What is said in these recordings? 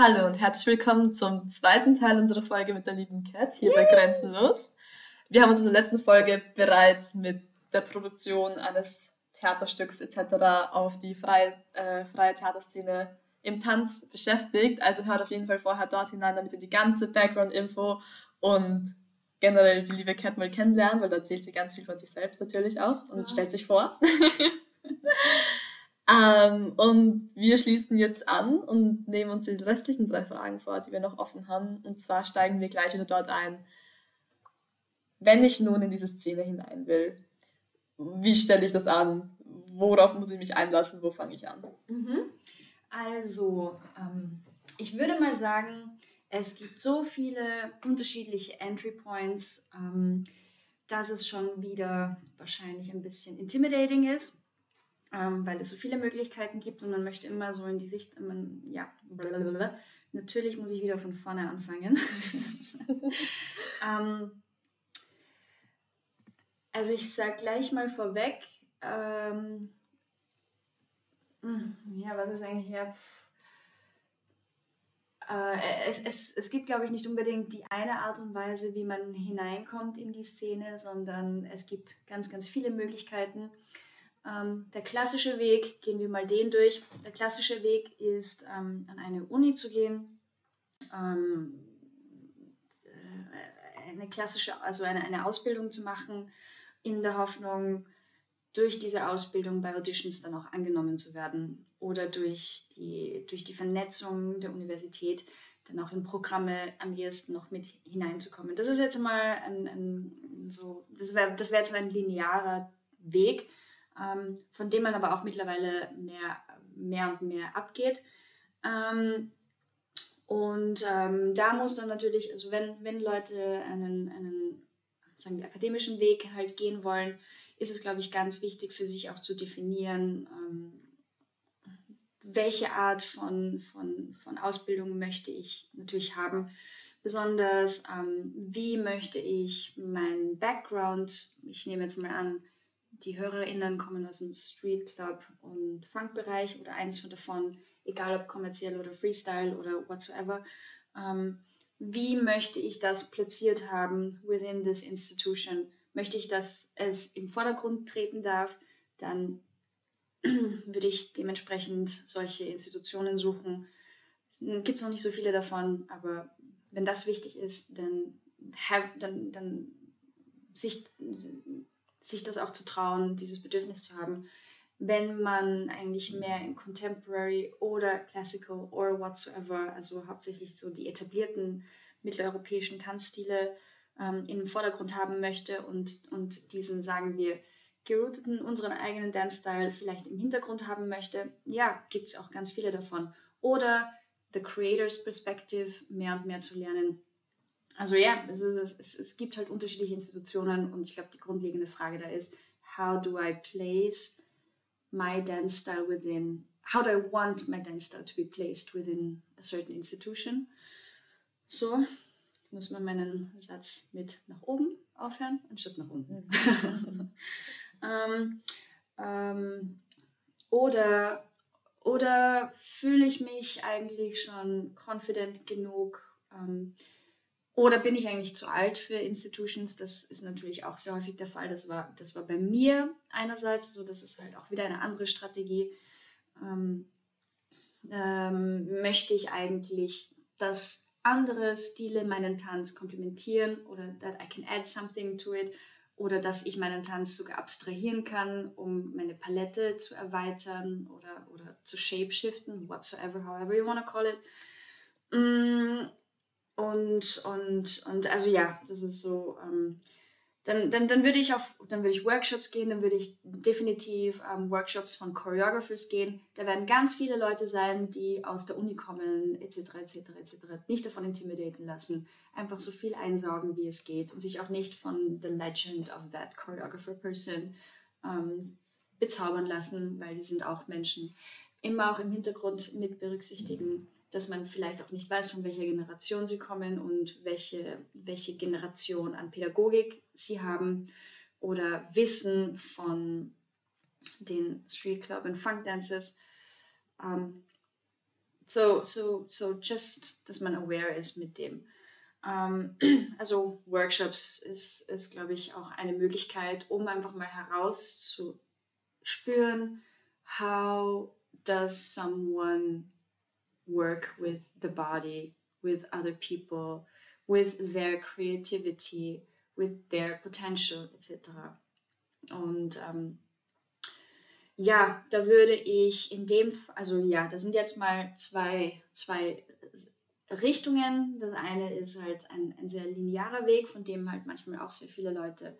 Hallo und herzlich willkommen zum zweiten Teil unserer Folge mit der lieben Cat hier bei Grenzenlos. Wir haben uns in der letzten Folge bereits mit der Produktion eines Theaterstücks etc. auf die freie, äh, freie Theaterszene im Tanz beschäftigt. Also hört auf jeden Fall vorher dort hinein, damit ihr die ganze Background-Info und generell die liebe Cat mal kennenlernen, weil da erzählt sie ganz viel von sich selbst natürlich auch und ja. stellt sich vor. ähm, und wir schließen jetzt an und nehmen uns die restlichen drei Fragen vor, die wir noch offen haben. Und zwar steigen wir gleich wieder dort ein. Wenn ich nun in diese Szene hinein will, wie stelle ich das an? Worauf muss ich mich einlassen? Wo fange ich an? Mhm. Also, ähm, ich würde mal sagen, es gibt so viele unterschiedliche Entry Points, ähm, dass es schon wieder wahrscheinlich ein bisschen intimidating ist, ähm, weil es so viele Möglichkeiten gibt und man möchte immer so in die Richtung, man, ja, blablabla. natürlich muss ich wieder von vorne anfangen. ähm, also ich sage gleich mal vorweg, ähm, hm, ja, was ist eigentlich, ja, äh, es, es, es gibt, glaube ich, nicht unbedingt die eine Art und Weise, wie man hineinkommt in die Szene, sondern es gibt ganz, ganz viele Möglichkeiten. Ähm, der klassische Weg, gehen wir mal den durch. Der klassische Weg ist, ähm, an eine Uni zu gehen, ähm, äh, eine klassische, also eine, eine Ausbildung zu machen, in der Hoffnung, durch diese Ausbildung bei Auditions dann auch angenommen zu werden oder durch die, durch die Vernetzung der Universität dann auch in Programme am ehesten noch mit hineinzukommen. Das ist jetzt mal ein, ein so, das wäre das wär jetzt ein linearer Weg, ähm, von dem man aber auch mittlerweile mehr, mehr und mehr abgeht. Ähm, und ähm, da muss dann natürlich, also wenn, wenn Leute einen, einen sagen wir, akademischen Weg halt gehen wollen, ist es, glaube ich, ganz wichtig für sich auch zu definieren, ähm, welche Art von, von, von Ausbildung möchte ich natürlich haben. Besonders, ähm, wie möchte ich meinen Background, ich nehme jetzt mal an, die HörerInnen kommen aus dem Street Club und Funkbereich oder eines von davon, egal ob kommerziell oder Freestyle oder whatsoever. Ähm, wie möchte ich das platziert haben within this institution? Möchte ich, dass es im Vordergrund treten darf, dann würde ich dementsprechend solche Institutionen suchen. Es gibt noch nicht so viele davon, aber wenn das wichtig ist, dann, have, dann, dann sich, sich das auch zu trauen, dieses Bedürfnis zu haben. Wenn man eigentlich mehr in Contemporary oder Classical or whatsoever, also hauptsächlich so die etablierten mitteleuropäischen Tanzstile ähm, in den Vordergrund haben möchte und, und diesen, sagen wir, gerouteten, unseren eigenen Dance-Style vielleicht im Hintergrund haben möchte, ja, gibt es auch ganz viele davon. Oder The Creators Perspective mehr und mehr zu lernen. Also ja, es, es, es, es gibt halt unterschiedliche Institutionen und ich glaube, die grundlegende Frage da ist, how do I place my dance style within, how do I want my dance style to be placed within a certain institution? So, ich muss mal meinen Satz mit nach oben aufhören, anstatt nach unten. Ähm, ähm, oder oder fühle ich mich eigentlich schon confident genug? Ähm, oder bin ich eigentlich zu alt für Institutions? Das ist natürlich auch sehr häufig der Fall. Das war, das war bei mir einerseits, so also das ist halt auch wieder eine andere Strategie. Ähm, ähm, möchte ich eigentlich, dass andere Stile meinen Tanz komplementieren oder that I can add something to it oder dass ich meinen Tanz sogar abstrahieren kann, um meine Palette zu erweitern oder, oder zu shapeshiften, whatsoever, however you want to call it. Mm, und, und, und also ja, das ist so, ähm, dann, dann, dann würde ich auf, dann würde ich Workshops gehen, dann würde ich definitiv ähm, Workshops von Choreographers gehen. Da werden ganz viele Leute sein, die aus der Uni kommen, etc., etc., etc. Nicht davon intimidieren lassen. Einfach so viel einsaugen, wie es geht und sich auch nicht von the legend of that choreographer person ähm, bezaubern lassen, weil die sind auch Menschen. Immer auch im Hintergrund mit berücksichtigen dass man vielleicht auch nicht weiß, von welcher Generation sie kommen und welche, welche Generation an Pädagogik sie haben oder Wissen von den Street Club und Funk Dances. Ähm, so, so, so just, dass man aware ist mit dem. Ähm, also Workshops ist, ist glaube ich, auch eine Möglichkeit, um einfach mal herauszuspüren, how does someone work with the body, with other people, with their creativity, with their potential, etc. Und ähm, ja, da würde ich in dem, also ja, da sind jetzt mal zwei, zwei Richtungen. Das eine ist halt ein, ein sehr linearer Weg, von dem halt manchmal auch sehr viele Leute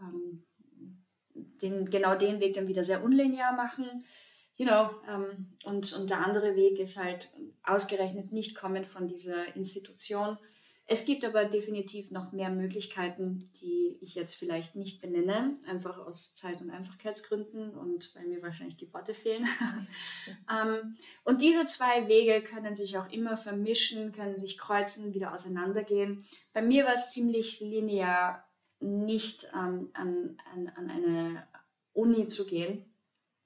ähm, den, genau den Weg dann wieder sehr unlinear machen. You know, ähm, und, und der andere Weg ist halt ausgerechnet nicht kommend von dieser Institution, es gibt aber definitiv noch mehr Möglichkeiten, die ich jetzt vielleicht nicht benenne, einfach aus Zeit- und Einfachkeitsgründen und weil mir wahrscheinlich die Worte fehlen. ähm, und diese zwei Wege können sich auch immer vermischen, können sich kreuzen, wieder auseinandergehen. Bei mir war es ziemlich linear, nicht ähm, an, an, an eine Uni zu gehen.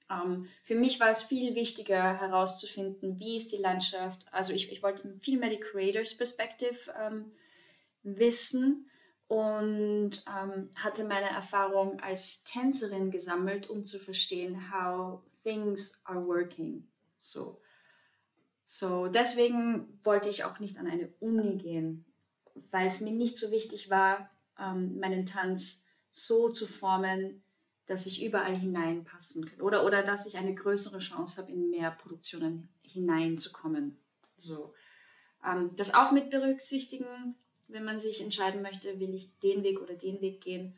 Ähm, für mich war es viel wichtiger herauszufinden, wie ist die Landschaft. Also ich, ich wollte viel mehr die Creators Perspective ähm, wissen und ähm, hatte meine Erfahrung als Tänzerin gesammelt, um zu verstehen, how things are working. So. So, deswegen wollte ich auch nicht an eine Uni gehen, weil es mir nicht so wichtig war, ähm, meinen Tanz so zu formen, dass ich überall hineinpassen kann oder, oder dass ich eine größere Chance habe, in mehr Produktionen hineinzukommen. So. Ähm, das auch mit berücksichtigen, wenn man sich entscheiden möchte, will ich den Weg oder den Weg gehen.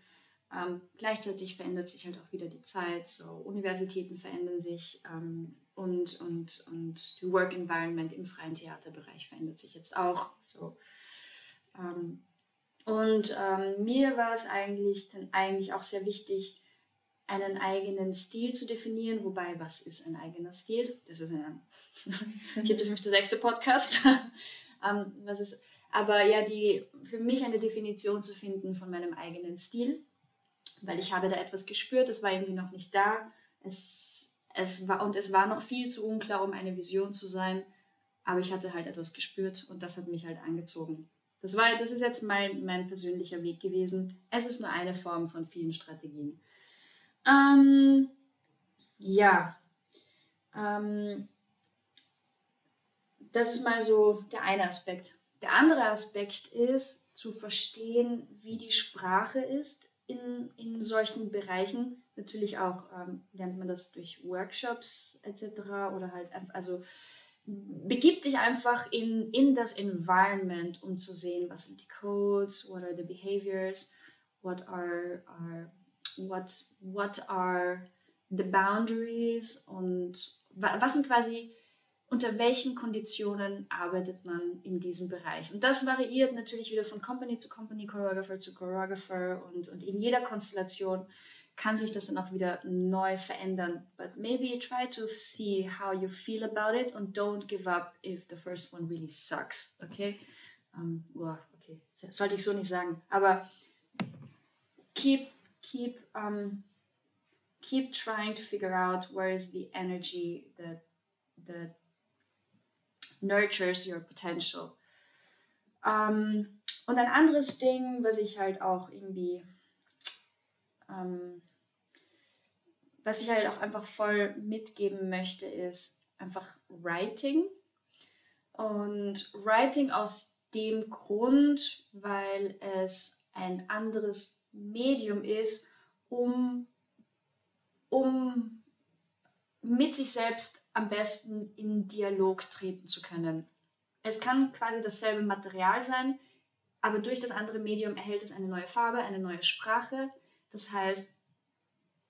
Ähm, gleichzeitig verändert sich halt auch wieder die Zeit, so Universitäten verändern sich ähm, und, und, und die Work Environment im freien Theaterbereich verändert sich jetzt auch. So. Ähm, und ähm, mir war es eigentlich dann eigentlich auch sehr wichtig, einen eigenen Stil zu definieren. Wobei, was ist ein eigener Stil? Das ist ein vierte, fünfte, sechste Podcast. ähm, was ist, aber ja, die, für mich eine Definition zu finden von meinem eigenen Stil, weil ich habe da etwas gespürt, das war irgendwie noch nicht da. Es, es war, und es war noch viel zu unklar, um eine Vision zu sein. Aber ich hatte halt etwas gespürt und das hat mich halt angezogen. Das, war, das ist jetzt mein, mein persönlicher Weg gewesen. Es ist nur eine Form von vielen Strategien. Ähm, ja. Ähm, das ist mal so der eine Aspekt. Der andere Aspekt ist zu verstehen, wie die Sprache ist in, in solchen Bereichen. Natürlich auch ähm, lernt man das durch Workshops etc. oder halt also begib dich einfach in, in das Environment, um zu sehen, was sind die Codes, what are the behaviors, what are, are what, what are the boundaries und was sind quasi, unter welchen Konditionen arbeitet man in diesem Bereich. Und das variiert natürlich wieder von Company zu Company, Choreographer zu Choreographer und, und in jeder Konstellation kann sich das dann auch wieder neu verändern. But maybe try to see how you feel about it and don't give up if the first one really sucks. Okay? Um, oh, okay. Sollte ich so nicht sagen. Aber keep keep um, keep trying to figure out where is the energy that that nurtures your potential. Um, und ein anderes Ding, was ich halt auch irgendwie, um, was ich halt auch einfach voll mitgeben möchte, ist einfach Writing. Und Writing aus dem Grund, weil es ein anderes Medium ist, um, um mit sich selbst am besten in Dialog treten zu können. Es kann quasi dasselbe Material sein, aber durch das andere Medium erhält es eine neue Farbe, eine neue Sprache. Das heißt,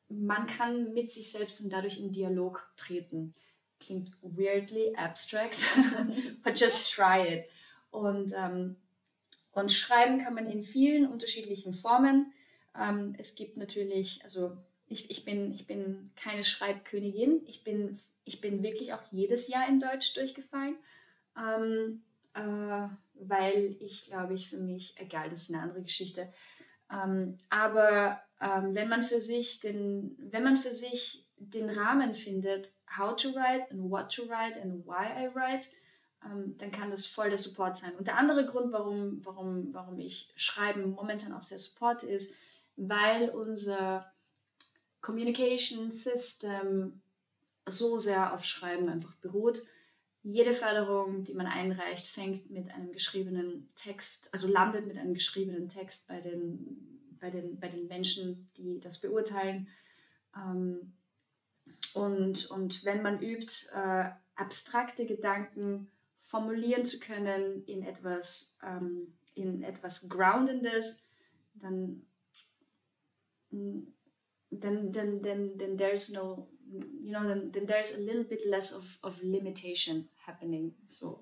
man kann mit sich selbst und dadurch in Dialog treten. Klingt weirdly abstract, but just try it. Und ähm, und schreiben kann man in vielen unterschiedlichen Formen. Ähm, es gibt natürlich, also ich, ich, bin, ich bin keine Schreibkönigin. Ich bin, ich bin wirklich auch jedes Jahr in Deutsch durchgefallen, ähm, äh, weil ich glaube, ich für mich, egal, das ist eine andere Geschichte. Ähm, aber ähm, wenn man für sich den, wenn man für sich den Rahmen findet, how to write and what to write and why I write, ähm, dann kann das voll der Support sein. Und der andere Grund, warum, warum, warum ich Schreiben momentan auch sehr Support ist, weil unser Communication System so sehr auf Schreiben einfach beruht. Jede Förderung, die man einreicht, fängt mit einem geschriebenen Text, also landet mit einem geschriebenen Text bei den, bei den, bei den Menschen, die das beurteilen. Ähm, und, und wenn man übt, äh, abstrakte Gedanken formulieren zu können in etwas, ähm, in etwas Groundendes, dann, then, then, then, then there's no, you know, then, then there's a little bit less of, of limitation happening, so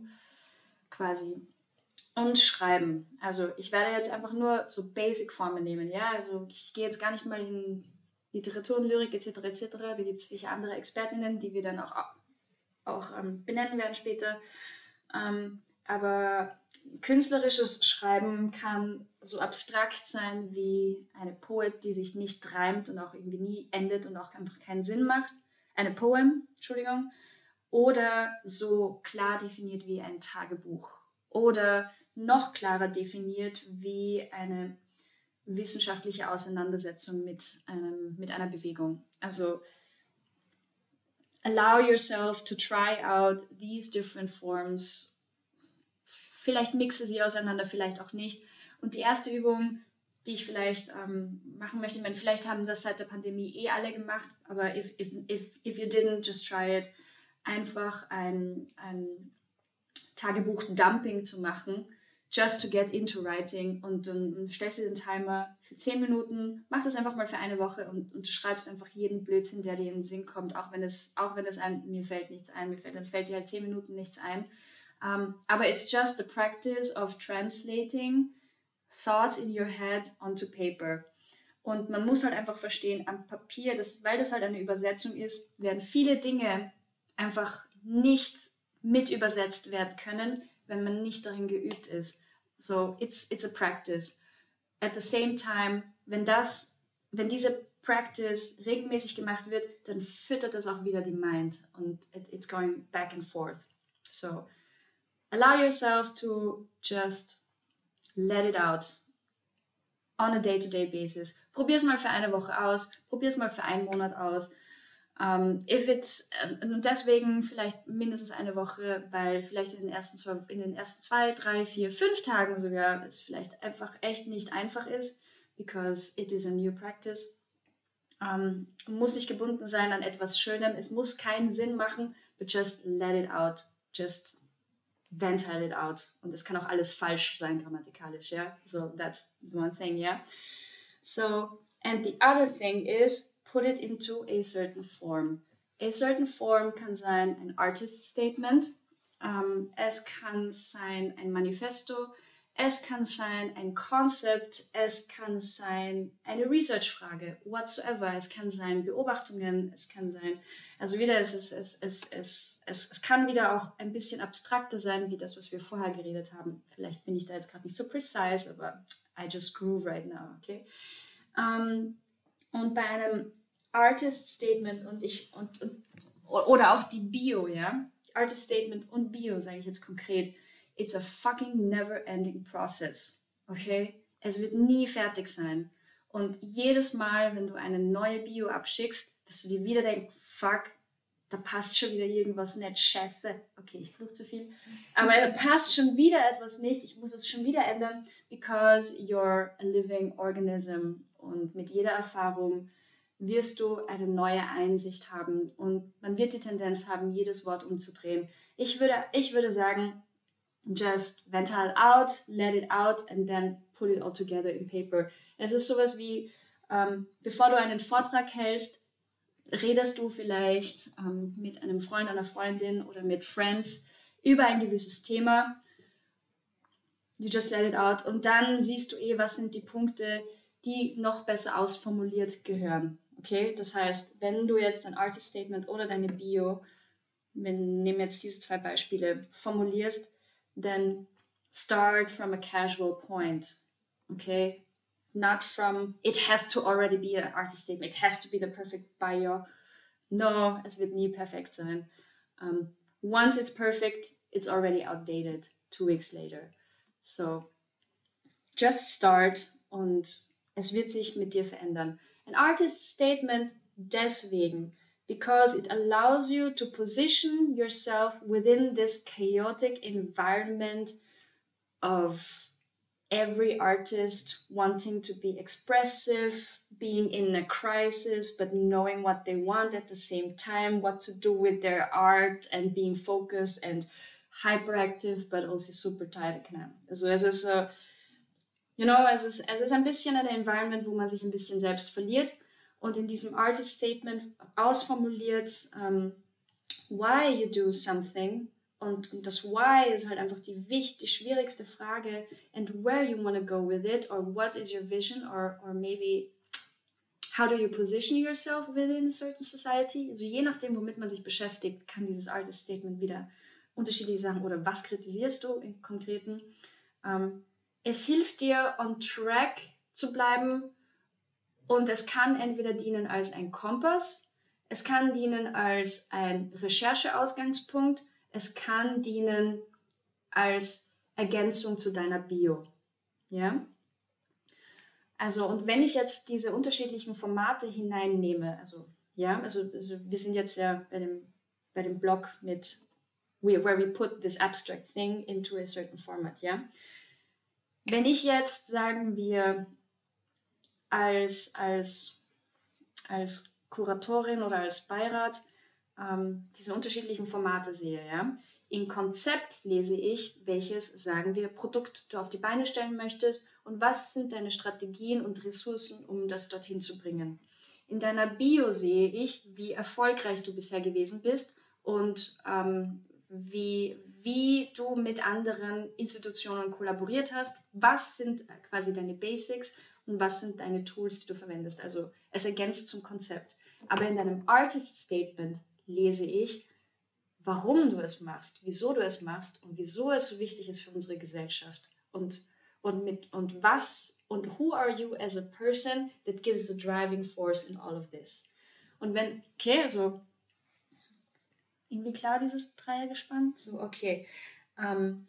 quasi. Und schreiben. Also ich werde jetzt einfach nur so Basic-Formen nehmen, ja, also ich gehe jetzt gar nicht mal in Literatur und Lyrik etc. etc. Da gibt es sicher andere Expertinnen, die wir dann auch, auch ähm, benennen werden später. Ähm, aber künstlerisches Schreiben kann so abstrakt sein wie eine Poet, die sich nicht reimt und auch irgendwie nie endet und auch einfach keinen Sinn macht. Eine Poem, Entschuldigung. Oder so klar definiert wie ein Tagebuch. Oder noch klarer definiert wie eine wissenschaftliche Auseinandersetzung mit, einem, mit einer Bewegung. Also allow yourself to try out these different forms. Vielleicht mixe sie auseinander, vielleicht auch nicht. Und die erste Übung, die ich vielleicht ähm, machen möchte, meine, vielleicht haben das seit der Pandemie eh alle gemacht, aber if, if, if, if you didn't, just try it. Einfach ein, ein Tagebuch-Dumping zu machen just to get into writing und dann stellst du den Timer für 10 Minuten, mach das einfach mal für eine Woche und, und du schreibst einfach jeden Blödsinn, der dir in den Sinn kommt, auch wenn es, auch wenn es ein, mir fällt nichts ein, mir fällt, dann fällt dir halt 10 Minuten nichts ein. Um, aber it's just the practice of translating thoughts in your head onto paper. Und man muss halt einfach verstehen, am Papier, das, weil das halt eine Übersetzung ist, werden viele Dinge einfach nicht mit übersetzt werden können, wenn man nicht darin geübt ist. So, it's, it's a practice. At the same time, wenn das, wenn diese Practice regelmäßig gemacht wird, dann füttert das auch wieder die Mind und it, it's going back and forth. So, allow yourself to just let it out on a day-to-day -day basis. Probier es mal für eine Woche aus, probier es mal für einen Monat aus. Um, ähm, if it's, ähm, und deswegen vielleicht mindestens eine Woche, weil vielleicht in den, ersten zwei, in den ersten zwei, drei, vier, fünf Tagen sogar es vielleicht einfach echt nicht einfach ist, because it is a new practice. Um, ähm, muss nicht gebunden sein an etwas Schönem, es muss keinen Sinn machen, but just let it out, just ventile it out. Und es kann auch alles falsch sein grammatikalisch, ja. Yeah? So that's one thing, yeah. So, and the other thing is, put it into a certain form. A certain form kann sein ein Artist Statement, ähm, es kann sein ein Manifesto, es kann sein ein Concept, es kann sein eine Research-Frage, whatsoever. Es kann sein Beobachtungen, es kann sein, also wieder, es, ist, es, es, es, es, es kann wieder auch ein bisschen abstrakter sein, wie das, was wir vorher geredet haben. Vielleicht bin ich da jetzt gerade nicht so precise, aber I just groove right now, okay? Ähm, und bei einem Artist Statement und ich und, und oder auch die Bio, ja. Artist Statement und Bio, sage ich jetzt konkret. It's a fucking never ending process. Okay? Es wird nie fertig sein. Und jedes Mal, wenn du eine neue Bio abschickst, wirst du dir wieder denken, fuck, da passt schon wieder irgendwas nicht, scheiße. Okay, ich fluche zu viel. Aber da passt schon wieder etwas nicht, ich muss es schon wieder ändern, because you're a living organism. Und mit jeder Erfahrung wirst du eine neue Einsicht haben und man wird die Tendenz haben, jedes Wort umzudrehen. Ich würde, ich würde sagen, just ventil out, let it out and then put it all together in paper. Es ist sowas wie, ähm, bevor du einen Vortrag hältst, redest du vielleicht ähm, mit einem Freund, einer Freundin oder mit Friends über ein gewisses Thema. You just let it out und dann siehst du eh, was sind die Punkte, die noch besser ausformuliert gehören. Okay, das heißt, wenn du jetzt dein Artist Statement oder deine Bio, wir nehmen jetzt diese zwei Beispiele, formulierst, then start from a casual point. Okay, not from it has to already be an artist statement, it has to be the perfect bio. No, es wird nie perfekt sein. Um, once it's perfect, it's already outdated two weeks later. So just start und es wird sich mit dir verändern. An artist statement deswegen, because it allows you to position yourself within this chaotic environment of every artist wanting to be expressive, being in a crisis, but knowing what they want at the same time, what to do with their art and being focused and hyperactive, but also super tight. Also es ist so, you know, es ist, es ist ein bisschen ein Environment, wo man sich ein bisschen selbst verliert und in diesem Artist Statement ausformuliert, um, ähm, why you do something und, und das Why ist halt einfach die wichtig, schwierigste Frage. And where you want to go with it, or what is your vision, or, or maybe how do you position yourself within a certain society? Also je nachdem, womit man sich beschäftigt, kann dieses Artist Statement wieder unterschiedliche Sachen oder was kritisierst du im Konkreten. Um, ähm, es hilft dir, on track zu bleiben und es kann entweder dienen als ein Kompass, es kann dienen als ein Rechercheausgangspunkt, es kann dienen als Ergänzung zu deiner Bio. Ja? Also, und wenn ich jetzt diese unterschiedlichen Formate hineinnehme, also, ja, also, also wir sind jetzt ja bei dem, bei dem Blog mit where we put this abstract thing into a certain format, ja. Wenn ich jetzt, sagen wir, als, als, als Kuratorin oder als Beirat ähm, diese unterschiedlichen Formate sehe. Ja? Im Konzept lese ich, welches, sagen wir, Produkt du auf die Beine stellen möchtest und was sind deine Strategien und Ressourcen, um das dorthin zu bringen. In deiner Bio sehe ich, wie erfolgreich du bisher gewesen bist und ähm, wie, wie du mit anderen Institutionen kollaboriert hast. Was sind quasi deine Basics und was sind deine Tools, die du verwendest. Also es ergänzt zum Konzept. Aber in deinem Artist Statement lese ich, warum du es machst, wieso du es machst und wieso es so wichtig ist für unsere Gesellschaft. Und, und, mit, und was und who are you as a person that gives the driving force in all of this. Und wenn, okay, also irgendwie klar dieses Dreiergespann? So, okay. Ähm,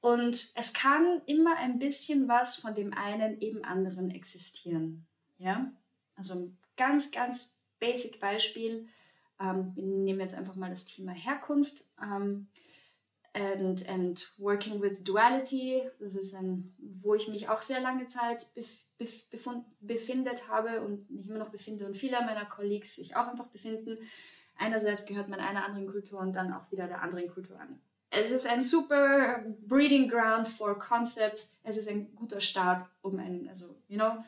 und es kann immer ein bisschen was von dem einen eben anderen existieren. Ja? Also ein ganz, ganz basic Beispiel. Ähm, wir nehmen jetzt einfach mal das Thema Herkunft. Ähm, and, and Working with Duality, das ist ein, wo ich mich auch sehr lange Zeit bef, bef, befindet habe und mich immer noch befinde und viele meiner Colleagues sich auch einfach befinden. Einerseits gehört man einer anderen Kultur und dann auch wieder der anderen Kultur an. Es ist ein super breeding ground for concepts. Es ist ein guter Start, um ein, also, you know,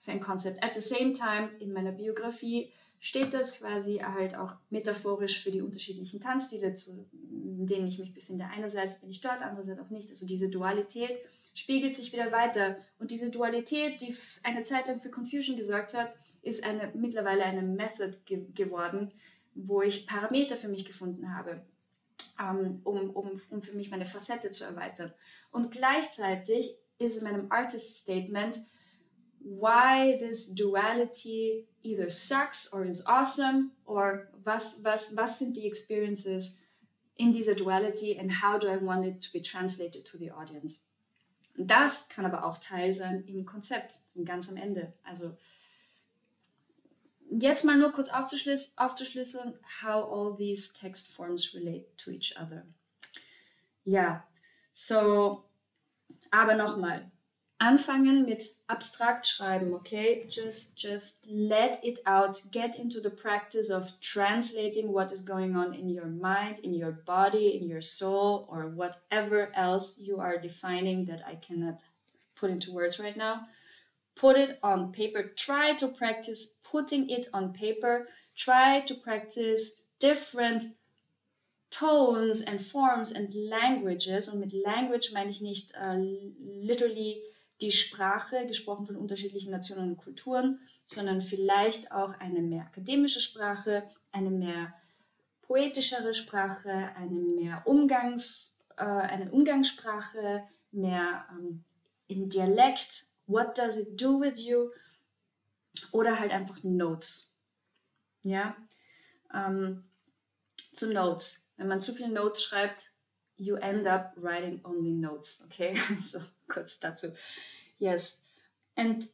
für ein Konzept. At the same time, in meiner Biografie steht das quasi halt auch metaphorisch für die unterschiedlichen Tanzstile, zu, denen ich mich befinde. Einerseits bin ich dort, andererseits auch nicht. Also diese Dualität spiegelt sich wieder weiter. Und diese Dualität, die eine Zeit lang für Confusion gesorgt hat, ist eine, mittlerweile eine Method ge geworden, wo ich Parameter für mich gefunden habe, ähm, um, um, um für mich meine Facette zu erweitern. Und gleichzeitig ist in meinem Artist Statement why this duality either sucks or is awesome or was, was, was sind die experiences in dieser duality and how do I want it to be translated to the audience. Das kann aber auch Teil sein im Konzept, ganz am Ende. Also jetzt mal nur kurz aufzuschlüs aufzuschlüsseln, how all these text forms relate to each other. Ja, so, aber nochmal, anfangen mit abstrakt schreiben, okay? Just, just let it out. Get into the practice of translating what is going on in your mind, in your body, in your soul, or whatever else you are defining that I cannot put into words right now. Put it on paper. Try to practice putting it on paper. Try to practice different tones and forms and languages. Und mit language meine ich nicht uh, literally die Sprache, gesprochen von unterschiedlichen Nationen und Kulturen, sondern vielleicht auch eine mehr akademische Sprache, eine mehr poetischere Sprache, eine mehr Umgangs, äh, eine Umgangssprache, mehr ähm, in Dialekt. What does it do with you? Oder halt einfach Notes. Ja. Ähm, zu Notes. Wenn man zu viele Notes schreibt, you end up writing only notes. Okay, so kurz dazu. Yes. And,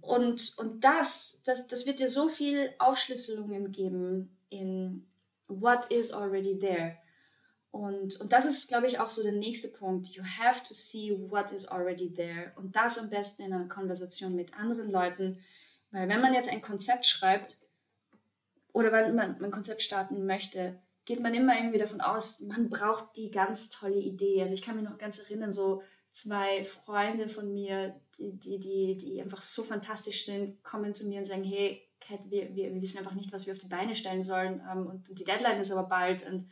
und, und das, das, das wird dir so viel Aufschlüsselungen geben in what is already there. Und, und das ist, glaube ich, auch so der nächste Punkt. You have to see what is already there. Und das am besten in einer Konversation mit anderen Leuten. Weil wenn man jetzt ein Konzept schreibt oder wenn man ein Konzept starten möchte, geht man immer irgendwie davon aus, man braucht die ganz tolle Idee. Also ich kann mich noch ganz erinnern, so zwei Freunde von mir, die, die, die, die einfach so fantastisch sind, kommen zu mir und sagen, hey, Kat, wir, wir, wir wissen einfach nicht, was wir auf die Beine stellen sollen ähm, und, und die Deadline ist aber bald und,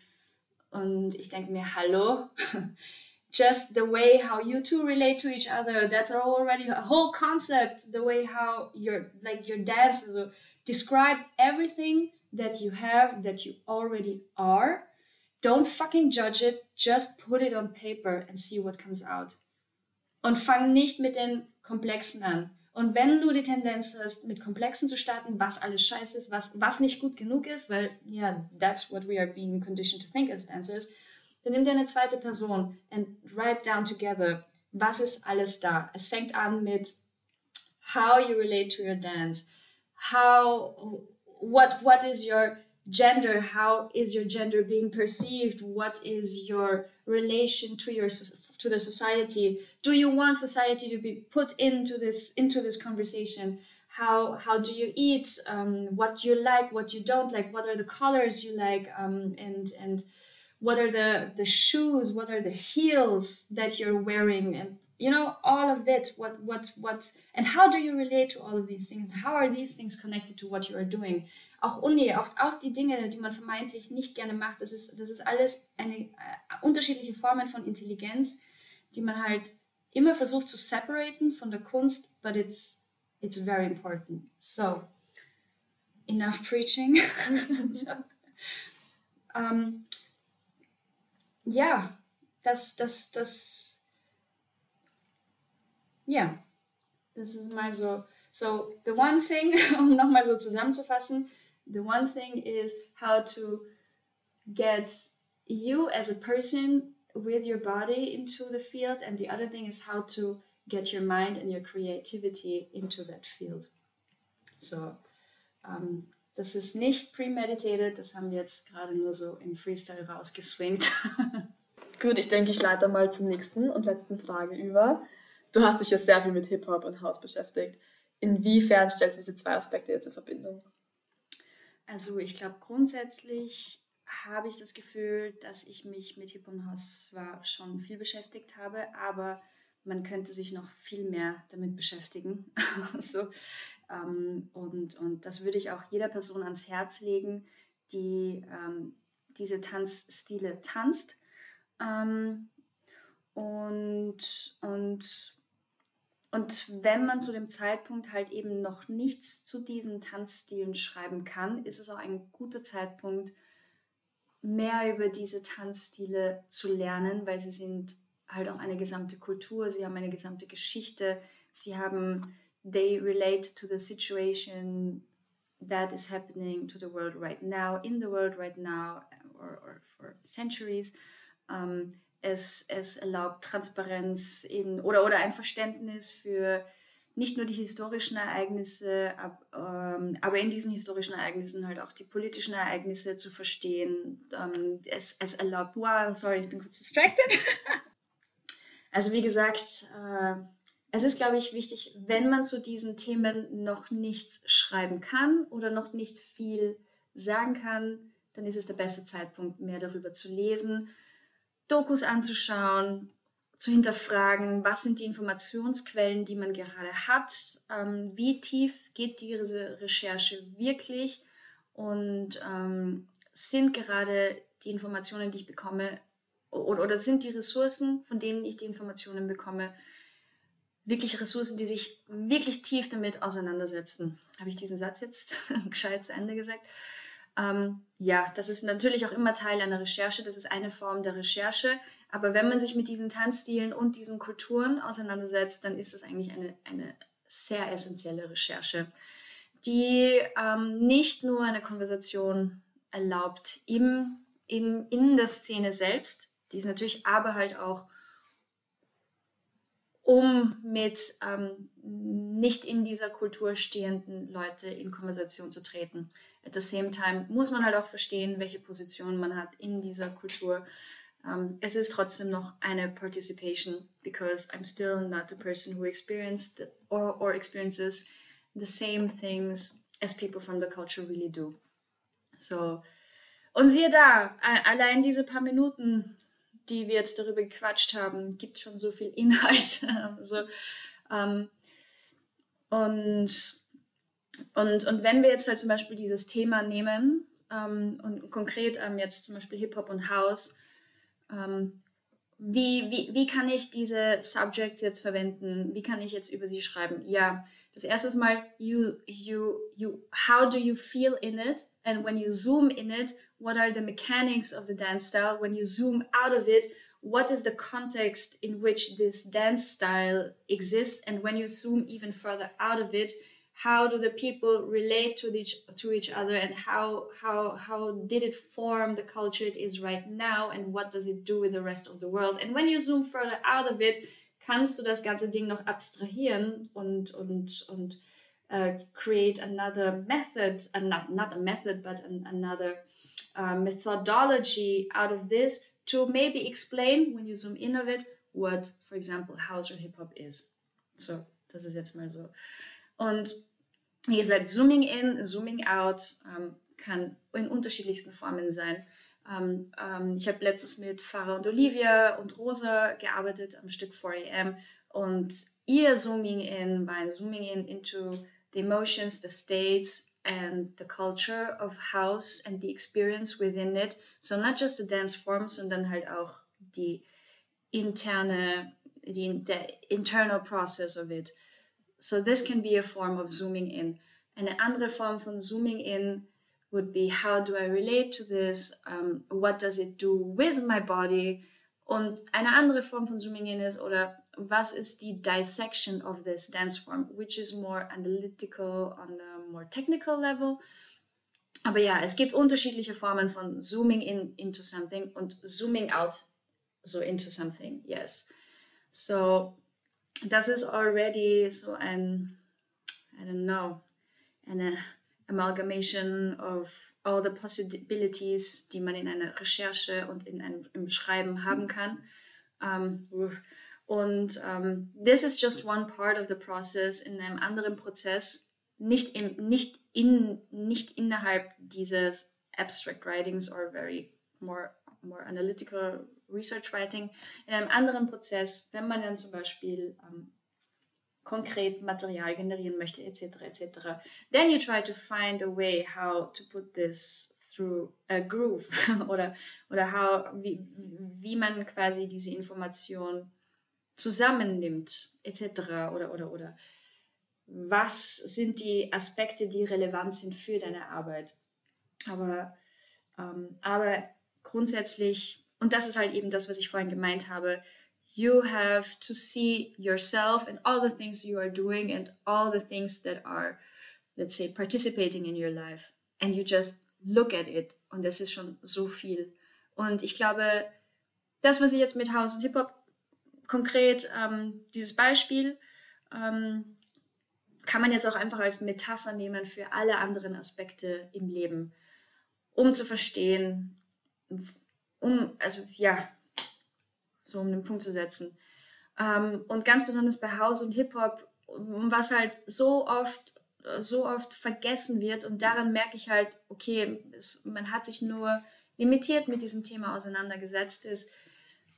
und ich denke mir, hallo, just the way how you two relate to each other, that's already a whole concept, the way how your, like your dance, also uh, describe everything that you have, that you already are. Don't fucking judge it, just put it on paper and see what comes out. Und fang nicht mit den Komplexen an. Und wenn du die Tendenz hast, mit Komplexen zu starten, was alles scheiße ist, was, was nicht gut genug ist, weil, ja, yeah, that's what we are being conditioned to think as dancers, dann nimm dir eine zweite Person and write down together, was ist alles da. Es fängt an mit how you relate to your dance, how what what is your gender? How is your gender being perceived? What is your relation to your to the society? Do you want society to be put into this into this conversation? How how do you eat? Um, what you like what you don't like? What are the colors you like? Um, and and what are the the shoes what are the heels that you're wearing and you know all of that what what what and how do you relate to all of these things? How are these things connected to what you are doing? Auch Uni auch auch die Dinge die man vermeintlich nicht gerne macht das ist das ist alles eine äh, unterschiedliche Formen von Intelligenz die man halt immer versucht zu separaten von der Kunst but it's it's very important. So enough preaching. So, um, ja das das das Ja, das ist mal so. So, the one thing, um nochmal so zusammenzufassen, the one thing is how to get you as a person with your body into the field, and the other thing is how to get your mind and your creativity into that field. So, um, das ist nicht premeditated, das haben wir jetzt gerade nur so im Freestyle rausgeswingt. Gut, ich denke, ich leite mal zur nächsten und letzten Frage über. Du hast dich ja sehr viel mit Hip-Hop und House beschäftigt. Inwiefern stellst du diese zwei Aspekte jetzt in Verbindung? Also ich glaube grundsätzlich habe ich das Gefühl, dass ich mich mit Hip-Hop und House zwar schon viel beschäftigt habe, aber man könnte sich noch viel mehr damit beschäftigen. so, ähm, und, und das würde ich auch jeder Person ans Herz legen, die ähm, diese Tanzstile tanzt. Ähm, und, und und wenn man zu dem Zeitpunkt halt eben noch nichts zu diesen Tanzstilen schreiben kann, ist es auch ein guter Zeitpunkt, mehr über diese Tanzstile zu lernen, weil sie sind halt auch eine gesamte Kultur, sie haben eine gesamte Geschichte, sie haben, they relate to the situation that is happening to the world right now, in the world right now, or, or for centuries. Um, es, es erlaubt Transparenz in, oder, oder ein Verständnis für nicht nur die historischen Ereignisse, ab, ähm, aber in diesen historischen Ereignissen halt auch die politischen Ereignisse zu verstehen. Ähm, es, es erlaubt, wow, sorry, ich bin kurz distracted. also wie gesagt, äh, es ist, glaube ich, wichtig, wenn man zu diesen Themen noch nichts schreiben kann oder noch nicht viel sagen kann, dann ist es der beste Zeitpunkt, mehr darüber zu lesen Dokus anzuschauen, zu hinterfragen, was sind die Informationsquellen, die man gerade hat, ähm, wie tief geht diese Recherche wirklich und ähm, sind gerade die Informationen, die ich bekomme, oder, oder sind die Ressourcen, von denen ich die Informationen bekomme, wirklich Ressourcen, die sich wirklich tief damit auseinandersetzen. Habe ich diesen Satz jetzt gescheit zu Ende gesagt? Ähm, ja, das ist natürlich auch immer Teil einer Recherche, das ist eine Form der Recherche. Aber wenn man sich mit diesen Tanzstilen und diesen Kulturen auseinandersetzt, dann ist es eigentlich eine, eine sehr essentielle Recherche. die ähm, nicht nur eine Konversation erlaubt im, im, in der Szene selbst, die ist natürlich aber halt auch um mit ähm, nicht in dieser Kultur stehenden Leute in Konversation zu treten. At the same time muss man halt auch verstehen, welche Position man hat in dieser Kultur. Um, es ist trotzdem noch eine Participation, because I'm still not the person who experienced or, or experiences the same things as people from the culture really do. So, und siehe da, allein diese paar Minuten die wir jetzt darüber gequatscht haben, gibt schon so viel Inhalt. also, ähm, und, und, und wenn wir jetzt halt zum Beispiel dieses Thema nehmen ähm, und konkret ähm, jetzt zum Beispiel Hip-Hop und House, ähm, wie, wie, wie kann ich diese Subjects jetzt verwenden? Wie kann ich jetzt über sie schreiben? Ja, das erste Mal, you, you, you, how do you feel in it? And when you zoom in it, what are the mechanics of the dance style? When you zoom out of it what is the context in which this dance style exists? And when you zoom even further out of it how do the people relate to each to each other? And how how how did it form the culture it is right now? And what does it do with the rest of the world? And when you zoom further out of it kannst du das ganze Ding noch abstrahieren und und und uh, create another method, not, not a method, but an, another uh, methodology out of this to maybe explain, when you zoom in of it, what, for example, House or Hip Hop is. So, das ist jetzt mal so. Und wie gesagt, Zooming in, Zooming out ähm, kann in unterschiedlichsten Formen sein. Ähm, ähm, ich habe letztens mit Farah und Olivia und Rosa gearbeitet am Stück 4am und ihr Zooming in war ein Zooming in into the emotions, the states, and the culture of house and the experience within it. So not just the dance form, sondern halt auch die interne, the, the internal process of it. So this can be a form of zooming in. Eine andere Form von zooming in would be how do I relate to this? Um, what does it do with my body? Und eine andere Form von zooming in ist oder was ist die dissection of this dance form, which is more analytical on a more technical level. Aber ja, es gibt unterschiedliche Formen von zooming in into something und zooming out so into something. Yes. So das ist already so ein I don't know, eine amalgamation of all the possibilities, die man in einer Recherche und in einem im Schreiben haben kann. Um, und um, ähm, this is just one part of the process. In einem anderen Prozess, nicht, im, nicht, in, nicht innerhalb dieses abstract writings or very more, more analytical research writing, in einem anderen Prozess, wenn man dann zum Beispiel um, ähm, konkret Material generieren möchte, etc., etc., then you try to find a way how to put this through a groove oder, oder how, wie, wie man quasi diese Information zusammennimmt, etc. Oder, oder, oder was sind die Aspekte, die relevant sind für deine Arbeit. Aber, ähm, aber grundsätzlich, und das ist halt eben das, was ich vorhin gemeint habe, you have to see yourself and all the things you are doing and all the things that are, let's say, participating in your life. And you just look at it. Und das ist schon so viel. Und ich glaube, das, was ich jetzt mit House und Hip-Hop konkret ähm, dieses Beispiel ähm, kann man jetzt auch einfach als Metapher nehmen für alle anderen Aspekte im Leben, um zu verstehen, um, also ja, so um den Punkt zu setzen. Ähm, und ganz besonders bei House und Hip-Hop, was halt so oft so oft vergessen wird und daran merke ich halt, okay, es, man hat sich nur limitiert mit diesem Thema auseinandergesetzt, ist,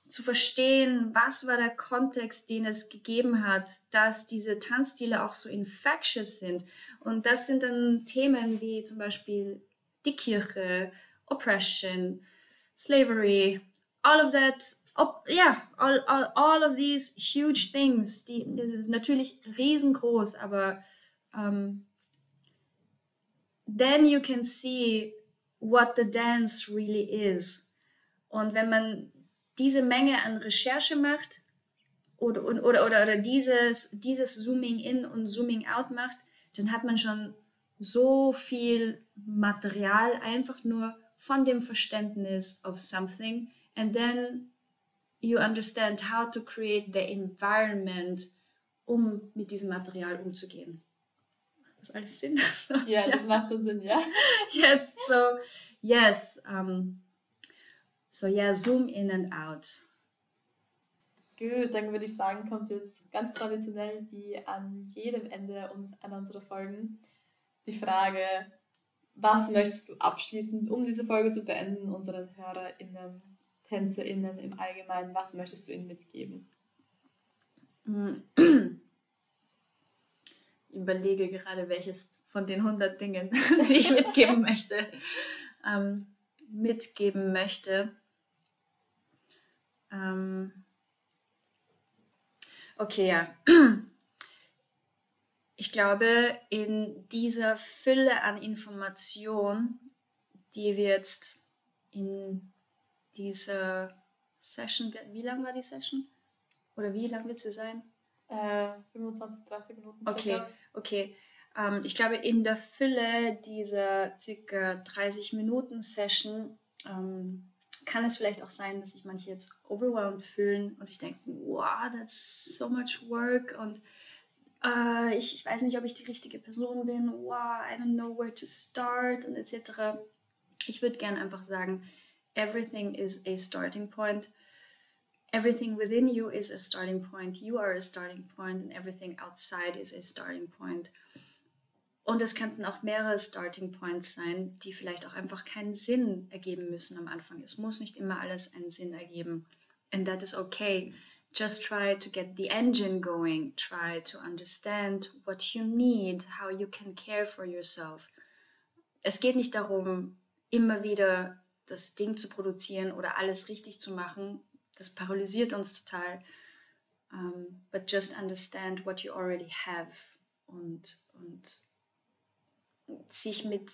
zu verstehen, was war der Kontext, den es gegeben hat, dass diese Tanzstile auch so infectious sind. Und das sind dann Themen wie zum Beispiel die Kirche, Oppression, Slavery, all of that, op, yeah, all, all, all of these huge things. Die, das ist natürlich riesengroß, aber um, ähm, then you can see what the dance really is. Und wenn man diese Menge an Recherche macht oder, oder, oder, oder dieses, dieses Zooming in und Zooming out macht, dann hat man schon so viel Material einfach nur von dem Verständnis of something and then you understand how to create the environment, um mit diesem Material umzugehen. Macht das alles Sinn? So, ja, das macht schon Sinn, ja. yes, so yes. Um, so yeah, zoom in and out. Gut, dann würde ich sagen, kommt jetzt ganz traditionell wie an jedem Ende einer unserer Folgen die Frage, was möchtest du abschließend, um diese Folge zu beenden, unseren HörerInnen, TänzerInnen im Allgemeinen, was möchtest du ihnen mitgeben? Ich überlege gerade, welches von den 100 Dingen, die ich mitgeben möchte, ähm, mitgeben möchte. Ähm, okay, ja. Ich glaube, in dieser Fülle an Information, die wir jetzt in dieser Session, wie lang war die Session? Oder wie lang wird sie sein? Äh, 25, 30 Minuten. Okay, circa. okay. Ähm, ich glaube, in der Fülle dieser circa 30 Minuten Session ähm, kann es vielleicht auch sein, dass sich manche jetzt overwhelmed fühlen und sich denken, wow, that's so much work und uh, ich, ich weiß nicht, ob ich die richtige Person bin, wow, I don't know where to start und etc. Ich würde gerne einfach sagen, everything is a starting point. Everything within you is a starting point. You are a starting point and everything outside is a starting point. Und es könnten auch mehrere Starting Points sein, die vielleicht auch einfach keinen Sinn ergeben müssen am Anfang. Es muss nicht immer alles einen Sinn ergeben. And that is okay. Just try to get the engine going. Try to understand what you need, how you can care for yourself. Es geht nicht darum, immer wieder das Ding zu produzieren oder alles richtig zu machen. Das paralysiert uns total. Um, but just understand what you already have und, und sich mit,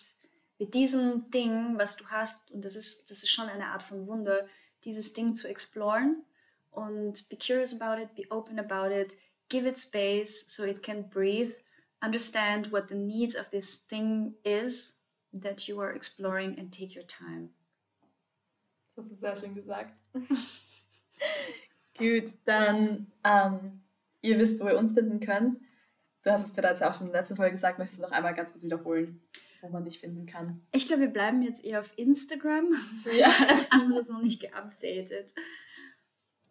mit diesem Ding, was du hast, und das ist, das ist schon eine Art von Wunder, dieses Ding zu exploren und be curious about it, be open about it, give it space so it can breathe, understand what the needs of this thing is that you are exploring and take your time. Das ist sehr schön gesagt. Gut, dann ähm, ihr wisst, wo ihr uns finden könnt. Du hast es bereits auch schon in der letzten Folge gesagt, möchtest du noch einmal ganz kurz wiederholen, wo man dich finden kann? Ich glaube, wir bleiben jetzt eher auf Instagram. Ja. Das andere ist noch nicht geupdatet.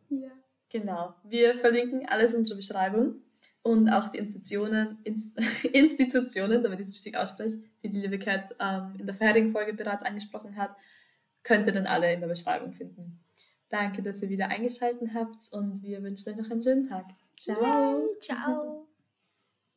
Ja. Genau. Wir verlinken alles in unserer Beschreibung und auch die Institutionen, Inst Institutionen, damit ich es richtig ausspreche, die die liebe Kat ähm, in der vorherigen Folge bereits angesprochen hat, könnt ihr dann alle in der Beschreibung finden. Danke, dass ihr wieder eingeschaltet habt und wir wünschen euch noch einen schönen Tag. Ciao. Ciao.